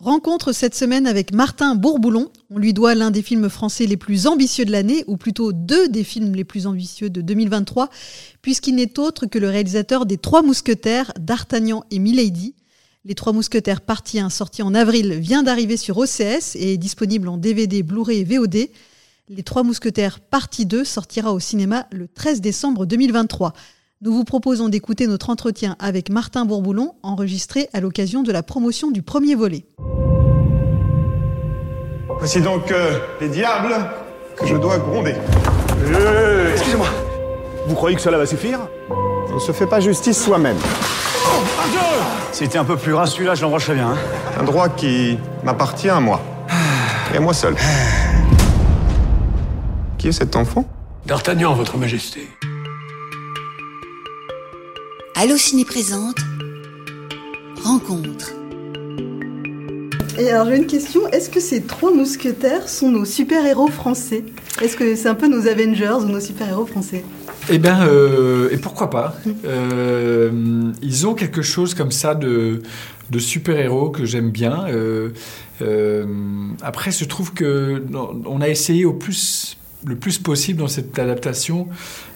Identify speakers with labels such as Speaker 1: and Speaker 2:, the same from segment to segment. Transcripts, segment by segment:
Speaker 1: Rencontre cette semaine avec Martin Bourboulon. On lui doit l'un des films français les plus ambitieux de l'année, ou plutôt deux des films les plus ambitieux de 2023, puisqu'il n'est autre que le réalisateur des Trois Mousquetaires, d'Artagnan et Milady. Les Trois Mousquetaires partie 1, sorti en avril, vient d'arriver sur OCS et est disponible en DVD, Blu-ray et VOD. Les Trois Mousquetaires partie 2 sortira au cinéma le 13 décembre 2023. Nous vous proposons d'écouter notre entretien avec Martin Bourboulon, enregistré à l'occasion de la promotion du premier volet.
Speaker 2: Voici donc euh, les diables que je dois gronder.
Speaker 3: Euh, Excusez-moi. Vous croyez que cela va suffire?
Speaker 2: On ne se fait pas justice soi-même.
Speaker 3: C'était un peu plus ras, celui-là, je l'embrancherais bien. hein.
Speaker 2: Un droit qui m'appartient à moi. Et à moi seul. Qui est cet enfant?
Speaker 4: D'Artagnan, votre majesté.
Speaker 5: Allociné présente Rencontre.
Speaker 1: Et alors j'ai une question, est-ce que ces trois mousquetaires sont nos super-héros français? Est-ce que c'est un peu nos Avengers ou nos super-héros français?
Speaker 6: Eh bien, euh, et pourquoi pas? Euh, Ils ont quelque chose comme ça de, de super-héros que j'aime bien. Euh, euh, après, je trouve que non, on a essayé au plus, le plus possible dans cette adaptation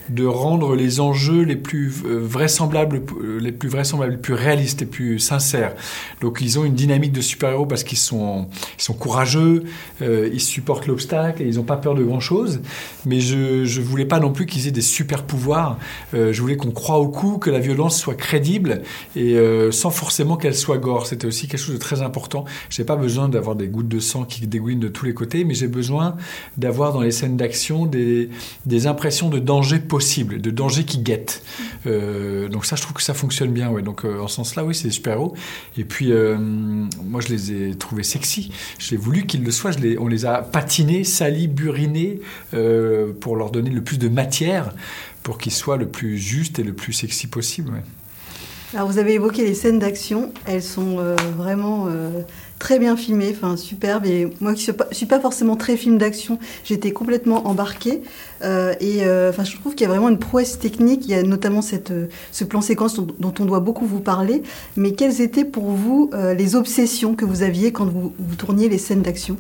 Speaker 6: de rendre les enjeux les plus euh, vraisemblables, euh, les plus vraisemblables, les plus réalistes, les plus sincères. Donc ils ont une dynamique de super-héros parce qu'ils sont, ils sont courageux, euh, ils supportent l'obstacle et ils n'ont pas peur de grand-chose. Mais je je voulais pas non plus qu'ils aient des super-pouvoirs. Je voulais qu'on croie au coup, que la violence soit crédible et sans forcément qu'elle soit gore. C'était aussi quelque chose de très important. J'ai pas besoin d'avoir des gouttes de sang qui dégouinent de tous les côtés, mais j'ai besoin d'avoir dans les scènes d'action des, des impressions de danger possible, de danger qui guette. Euh, donc ça, je trouve que ça fonctionne bien. Ouais. Donc euh, en ce sens-là, oui, c'est des super-héros. Et puis euh, moi, je les ai trouvés sexy. J'ai voulu qu'ils le soient. On les a patinés, salis, burinés pour leur donner le plus de matière pour qu'ils soient le plus juste et le plus sexy possible.
Speaker 1: Alors vous avez évoqué les scènes d'action, elles sont euh, vraiment euh, très bien filmées, enfin superbes. Et moi qui ne suis pas, forcément très film d'action, j'étais complètement embarquée. Euh, et enfin, je trouve qu'il y a vraiment une prouesse technique. Il y a notamment cette, ce plan séquence dont, on doit beaucoup vous parler. Mais quelles étaient pour vous les obsessions que vous aviez quand vous, vous tourniez les scènes d'action?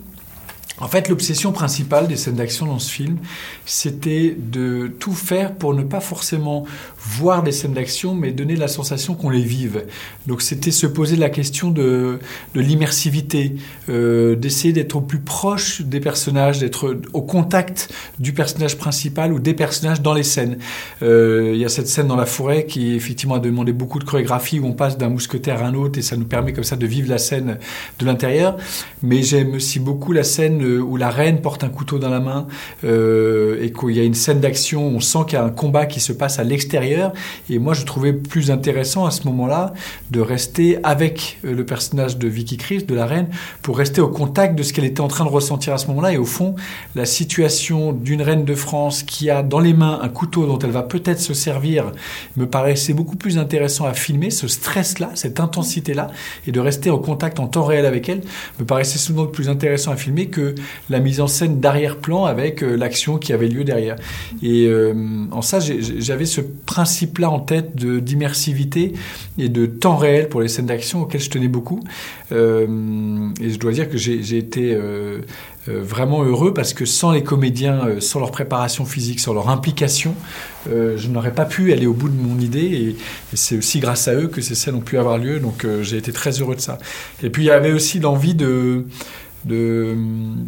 Speaker 6: En fait, l'obsession principale des scènes d'action dans ce film, c'était de tout faire pour ne pas forcément voir des scènes d'action, mais donner la sensation qu'on les vive. Donc, c'était se poser la question de, l'immersivité, euh, d'essayer d'être au plus proche des personnages, d'être au contact du personnage principal ou des personnages dans les scènes. Euh, Il y a cette scène dans la forêt qui, effectivement, a demandé beaucoup de chorégraphie, où on passe d'un mousquetaire à un autre, et ça nous permet comme ça de vivre la scène de l'intérieur. Mais j'aime aussi beaucoup la scène euh, où la reine porte un couteau dans la main et qu'il y a une scène d'action, on sent qu'il y a un combat qui se passe à l'extérieur. Et moi, je trouvais plus intéressant à ce moment-là de rester avec euh, le personnage de Vicky Krieps, de la reine, pour rester au contact de ce qu'elle était en train de ressentir à ce moment-là. Et au fond, la situation d'une reine de France qui a dans les mains un couteau dont elle va peut-être se servir me paraissait beaucoup plus intéressant à filmer, ce stress-là, cette intensité-là, et de rester en contact en temps réel avec elle, me paraissait souvent plus intéressant à filmer que la mise en scène d'arrière-plan avec euh, l'action qui avait lieu derrière. Et euh, en ça, j'avais ce principe-là en tête d'immersivité et de temps réel pour les scènes d'action auxquelles je tenais beaucoup. Euh, et je dois dire que j'ai été euh, euh, vraiment heureux parce que sans les comédiens, sans leur préparation physique, sans leur implication, je n'aurais pas pu aller au bout de mon idée. Et, c'est aussi grâce à eux que ces scènes ont pu avoir lieu. Donc j'ai été très heureux de ça. Et puis il y avait aussi l'envie de de,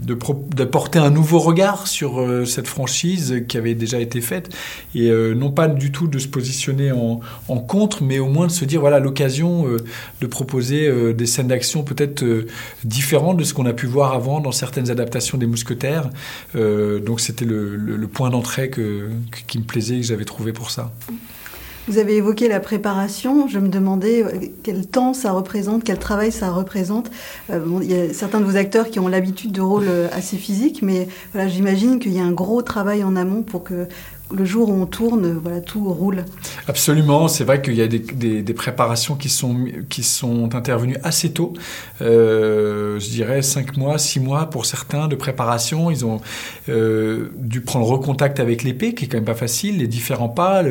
Speaker 6: de, d'apporter un nouveau regard sur euh, cette franchise qui avait déjà été faite et euh, non pas du tout de se positionner en, en contre mais au moins de se dire voilà l'occasion euh, de proposer euh, des scènes d'action peut-être euh, différentes de ce qu'on a pu voir avant dans certaines adaptations des mousquetaires. Euh, donc c'était le, le- le point d'entrée que, que- qui me plaisait et que j'avais trouvé pour ça
Speaker 1: Vous avez évoqué la préparation. Je me demandais euh, quel temps ça représente, quel travail ça représente. Euh, il y a certains de vos acteurs qui ont l'habitude de rôles euh, assez physiques, mais voilà, j'imagine qu'il y a un gros travail en amont pour que le jour où on tourne, voilà, tout roule.
Speaker 6: Absolument, c'est vrai qu'il y a des, préparations qui sont, qui sont intervenues assez tôt. Euh, je dirais, cinq mois, six mois pour certains de préparation. Ils ont euh, dû prendre recontact avec l'épée, qui est quand même pas facile, les différents pas,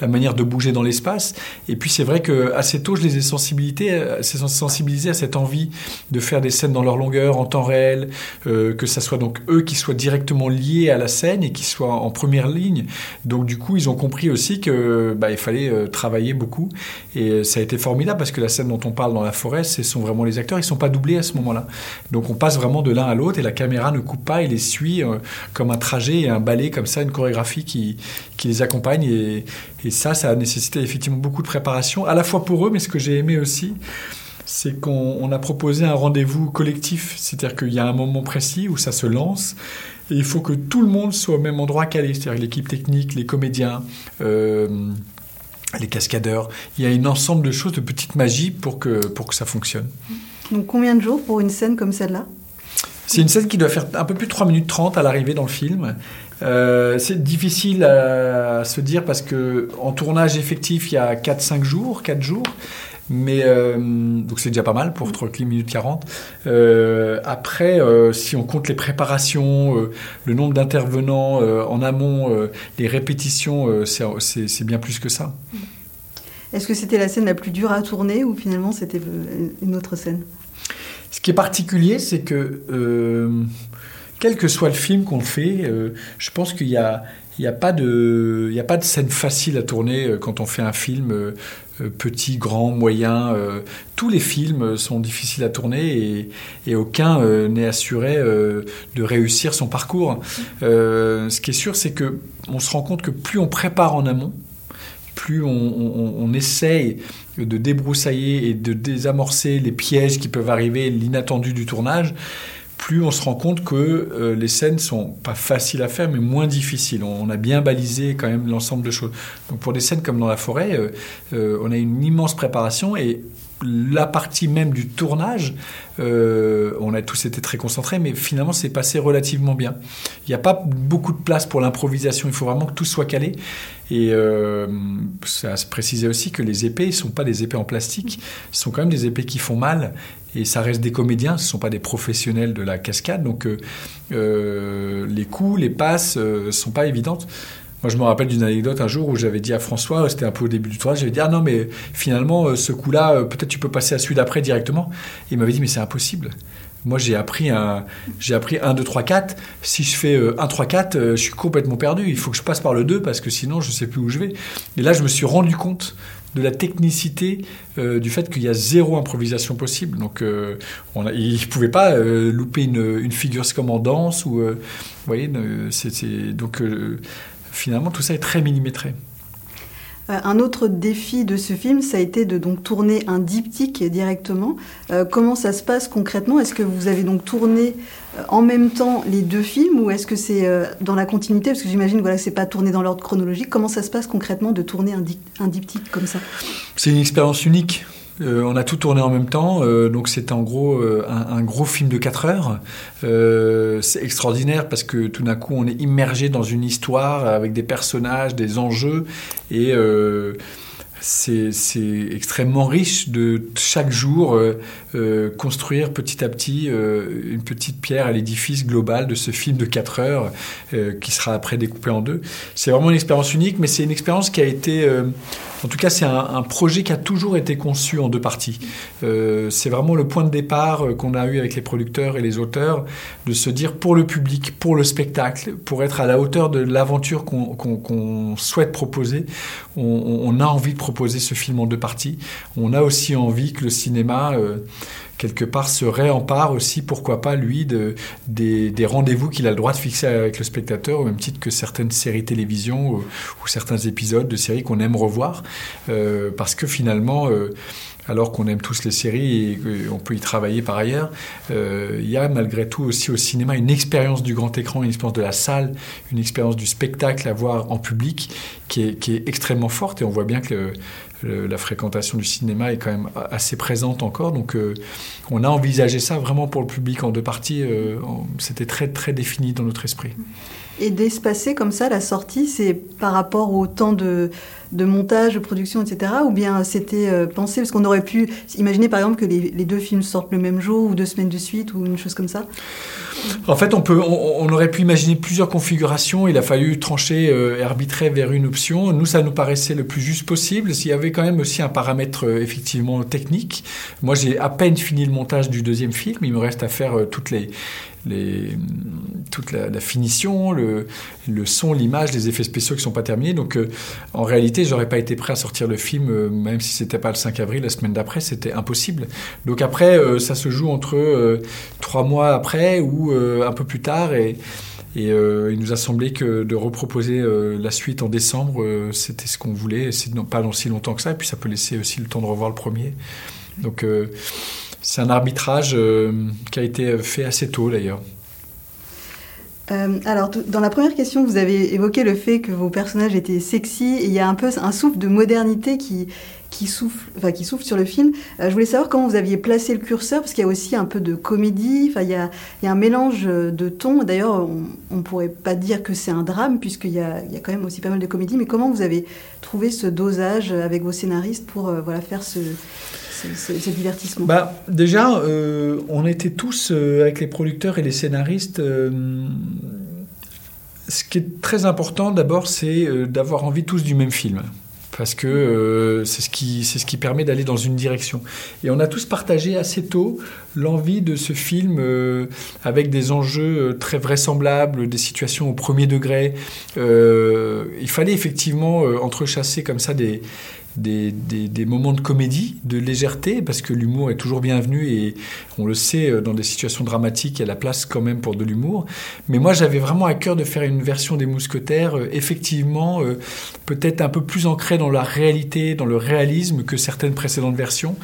Speaker 6: la manière de bouger dans l'espace. Et puis c'est vrai que assez tôt, je les ai sensibilisés, euh, à cette envie de faire des scènes dans leur longueur, en temps réel, que ça soit donc eux qui soient directement liés à la scène et qui soient en première ligne. Donc du coup, ils ont compris aussi que bah, il fallait travailler beaucoup. Et ça a été formidable parce que la scène dont on parle dans la forêt, ce sont vraiment les acteurs. Ils sont pas doublés à ce moment-là. Donc on passe vraiment de l'un à l'autre et la caméra ne coupe pas et les suit comme un trajet et un ballet comme ça, une chorégraphie qui, qui les accompagne. Et, et, ça, ça a nécessité effectivement beaucoup de préparation, à la fois pour eux, mais ce que j'ai aimé aussi, c'est qu'on a proposé un rendez-vous collectif. C'est-à-dire qu'il y a un moment précis où ça se lance. Et il faut que tout le monde soit au même endroit calé, c'est-à-dire l'équipe technique, les comédiens, euh, les cascadeurs. Il y a un ensemble de choses, de petites magies pour que, pour que ça fonctionne.
Speaker 1: Donc combien de jours pour une scène comme celle-là?
Speaker 6: C'est une scène qui doit faire un peu plus de 3 minutes 30 à l'arrivée dans le film. Euh, c'est difficile à se dire parce que en tournage effectif, il y a 4-5 jours, 4 jours. Mais euh, donc c'est déjà pas mal pour 3 minutes 40. Euh, après, si on compte les préparations, le nombre d'intervenants en amont, les répétitions, c'est bien plus que ça.
Speaker 1: Est-ce que c'était la scène la plus dure à tourner ou finalement c'était une autre scène?
Speaker 6: Ce qui est particulier, c'est que quel que soit le film qu'on fait, euh, je pense qu'il n'y a, pas de, scène facile à tourner euh, quand on fait un film petit, grand, moyen. tous les films sont difficiles à tourner et, et aucun n'est assuré de réussir son parcours. ce qui est sûr, c'est que on se rend compte que plus on prépare en amont, plus on, essaye de débroussailler et de désamorcer les pièges qui peuvent arriver, l'inattendu du tournage, plus on se rend compte que euh, les scènes sont pas faciles à faire, mais moins difficiles. On, a bien balisé quand même l'ensemble de choses. Donc pour des scènes comme dans la forêt, euh, euh, on a une immense préparation et la partie même du tournage, euh, on a tous été très concentrés, mais finalement c'est passé relativement bien. Il n'y a pas beaucoup de place pour l'improvisation, il faut vraiment que tout soit calé. Et euh, ça se préciser aussi que les épées ne sont pas des épées en plastique, ce sont quand même des épées qui font mal. Et ça reste des comédiens, ce ne sont pas des professionnels de la cascade. Donc euh, les coups, les passes ne sont pas évidentes. Moi, je me rappelle d'une anecdote un jour où j'avais dit à François, c'était un peu au début du tournage, j'avais dit Ah non, mais finalement, euh, ce coup-là, euh, peut-être tu peux passer à celui d'après directement. il m'avait dit Mais c'est impossible. Moi, j'ai appris un, j'ai appris 1, 2, 3, 4. Si je fais 1, 3, 4, je suis complètement perdu. Il faut que je passe par le 2 parce que sinon, je ne sais plus où je vais. Et là, je me suis rendu compte de la technicité euh, du fait qu'il y a zéro improvisation possible. Donc, il ne pouvait pas louper une, une, figure comme en danse. Ou, vous voyez, c'est, donc finalement, tout ça est très millimétré.
Speaker 1: Euh, un autre défi de ce film, ça a été de donc tourner un diptyque directement. Euh, comment ça se passe concrètement? Est-ce que vous avez donc tourné euh, en même temps les deux films ou est-ce que c'est dans la continuité? Parce que j'imagine voilà, que c'est pas tourné dans l'ordre chronologique. Comment ça se passe concrètement de tourner un, un diptyque comme ça?
Speaker 6: C'est une expérience unique. Euh, on a tout tourné en même temps, euh, donc c'est en gros euh, un, gros film de 4 heures. c'est extraordinaire parce que tout d'un coup on est immergé dans une histoire avec des personnages, des enjeux et c'est extrêmement riche de chaque jour construire petit à petit une petite pierre à l'édifice global de ce film de 4 heures qui sera après découpé en deux. C'est vraiment une expérience unique, mais c'est une expérience qui a été en tout cas, c'est un, projet qui a toujours été conçu en deux parties. Euh, c'est vraiment le point de départ euh, qu'on a eu avec les producteurs et les auteurs, de se dire pour le public, pour le spectacle, pour être à la hauteur de l'aventure qu'on souhaite proposer, on, a envie de proposer ce film en deux parties. On a aussi envie que le cinéma... Euh, quelque part se réempare aussi, pourquoi pas, lui, de, des, rendez-vous qu'il a le droit de fixer avec le spectateur, au même titre que certaines séries télévision ou, certains épisodes de séries qu'on aime revoir, euh, parce que finalement... Euh, alors qu'on aime tous les séries et qu'on peut y travailler par ailleurs, euh, il y a malgré tout aussi au cinéma une expérience du grand écran, une expérience de la salle, une expérience du spectacle à voir en public qui est, extrêmement forte et on voit bien que la fréquentation du cinéma est quand même assez présente encore. Donc on a envisagé ça vraiment pour le public en deux parties. C'était très très défini dans notre esprit.
Speaker 1: Et d'espacer comme ça la sortie, c'est par rapport au temps de, de montage, de production, etc. Ou bien c'était euh, pensé? Parce qu'on aurait pu imaginer par exemple que les, deux films sortent le même jour ou deux semaines de suite ou une chose comme ça?
Speaker 6: En fait, on, aurait pu imaginer plusieurs configurations. Il a fallu trancher euh, arbitrer vers une option. Nous, ça nous paraissait le plus juste possible. S'il y avait quand même aussi un paramètre euh, effectivement technique. Moi, j'ai à peine fini le montage du deuxième film. Il me reste à faire les, toute la, finition, le, son, l'image, les effets spéciaux qui sont pas terminés. Donc, euh, en réalité, j'aurais pas été prêt à sortir le film, euh, même si c'était pas le 5 avril, la semaine d'après, c'était impossible. Donc après, euh, ça se joue entre trois mois après ou un peu plus tard et et il nous a semblé que de reproposer la suite en décembre, c'était ce qu'on voulait. C'est pas dans si longtemps que ça. Et puis ça peut laisser aussi le temps de revoir le premier. Donc c'est un arbitrage euh, qui a été fait assez tôt d'ailleurs.
Speaker 1: Euh, alors, dans la première question, vous avez évoqué le fait que vos personnages étaient sexy et il y a un peu un souffle de modernité qui, qui, souffle, enfin, qui souffle sur le film. Euh, je voulais savoir comment vous aviez placé le curseur, parce qu'il y a aussi un peu de comédie, enfin, il, y a, un mélange de tons. D'ailleurs, on ne pourrait pas dire que c'est un drame, puisqu'il y a, il y a quand même aussi pas mal de comédie, mais comment vous avez trouvé ce dosage avec vos scénaristes pour voilà, faire ce, divertissement?
Speaker 6: Bah, Déjà, euh, on était tous, euh, avec les producteurs et les scénaristes, euh, ce qui est très important d'abord, c'est d'avoir envie tous du même film parce que c'est ce qui c'est ce qui permet d'aller dans une direction. Et on a tous partagé assez tôt l'envie de ce film avec des enjeux très vraisemblables, des situations au premier degré. il fallait effectivement entrechasser comme ça des des, moments de comédie, de légèreté, parce que l'humour est toujours bienvenu et on le sait, euh, dans des situations dramatiques, il y a la place quand même pour de l'humour. Mais moi, j'avais vraiment à cœur de faire une version des Mousquetaires, euh, effectivement, euh, peut-être un peu plus ancrée dans la réalité, dans le réalisme que certaines précédentes versions,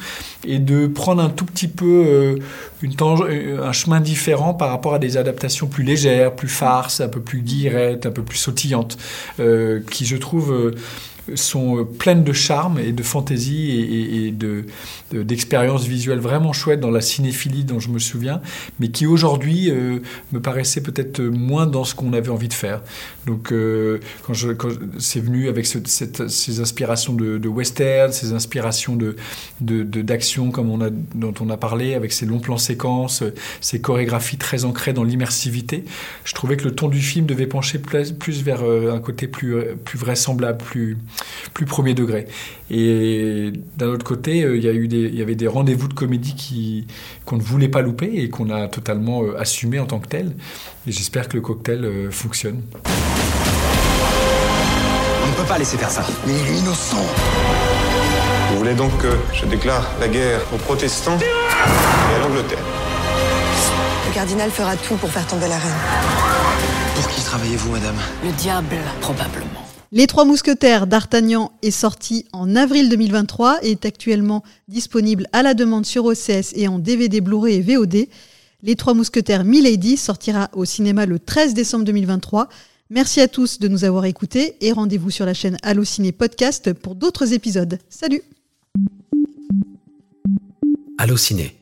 Speaker 6: et de prendre un tout petit peu une un chemin différent par rapport à des adaptations plus légères, plus farces, un peu plus guillerettes, un peu plus sautillantes, qui, je trouve, sont euh, pleines de charme et de fantaisie et, de, d'expériences visuelles vraiment chouettes dans la cinéphilie dont je me souviens, mais qui aujourd'hui euh, me paraissaient peut-être moins dans ce qu'on avait envie de faire. Donc euh, quand, quand c'est venu avec ces inspirations de, western, ces inspirations de, d'action comme on a, dont on a parlé, avec ces longs plans séquences, ces chorégraphies très ancrées dans l'immersivité, je trouvais que le ton du film devait pencher plus, plus vers un côté plus, plus vraisemblable, plus plus premier degré. Et d'un autre côté, euh, il y, a eu des, il y avait des rendez-vous de comédie qui, qu'on ne voulait pas louper et qu'on a totalement euh, assumé en tant que tel. Et j'espère que le cocktail euh, fonctionne.
Speaker 7: On ne peut pas laisser faire ça.
Speaker 2: Mais il est innocent. Vous voulez donc que je déclare la guerre aux protestants et à l'Angleterre?
Speaker 8: Le cardinal fera tout pour faire tomber la reine.
Speaker 7: Pour qui travaillez-vous, madame?
Speaker 5: Le diable, probablement.
Speaker 1: Les Trois Mousquetaires d'Artagnan est sorti en avril 2023 et est actuellement disponible à la demande sur OCS et en DVD Blu-ray et VOD. Les Trois Mousquetaires Milady sortira au cinéma le 13 décembre 2023. Merci à tous de nous avoir écoutés et rendez-vous sur la chaîne Allociné Podcast pour d'autres épisodes. Salut
Speaker 9: Allociné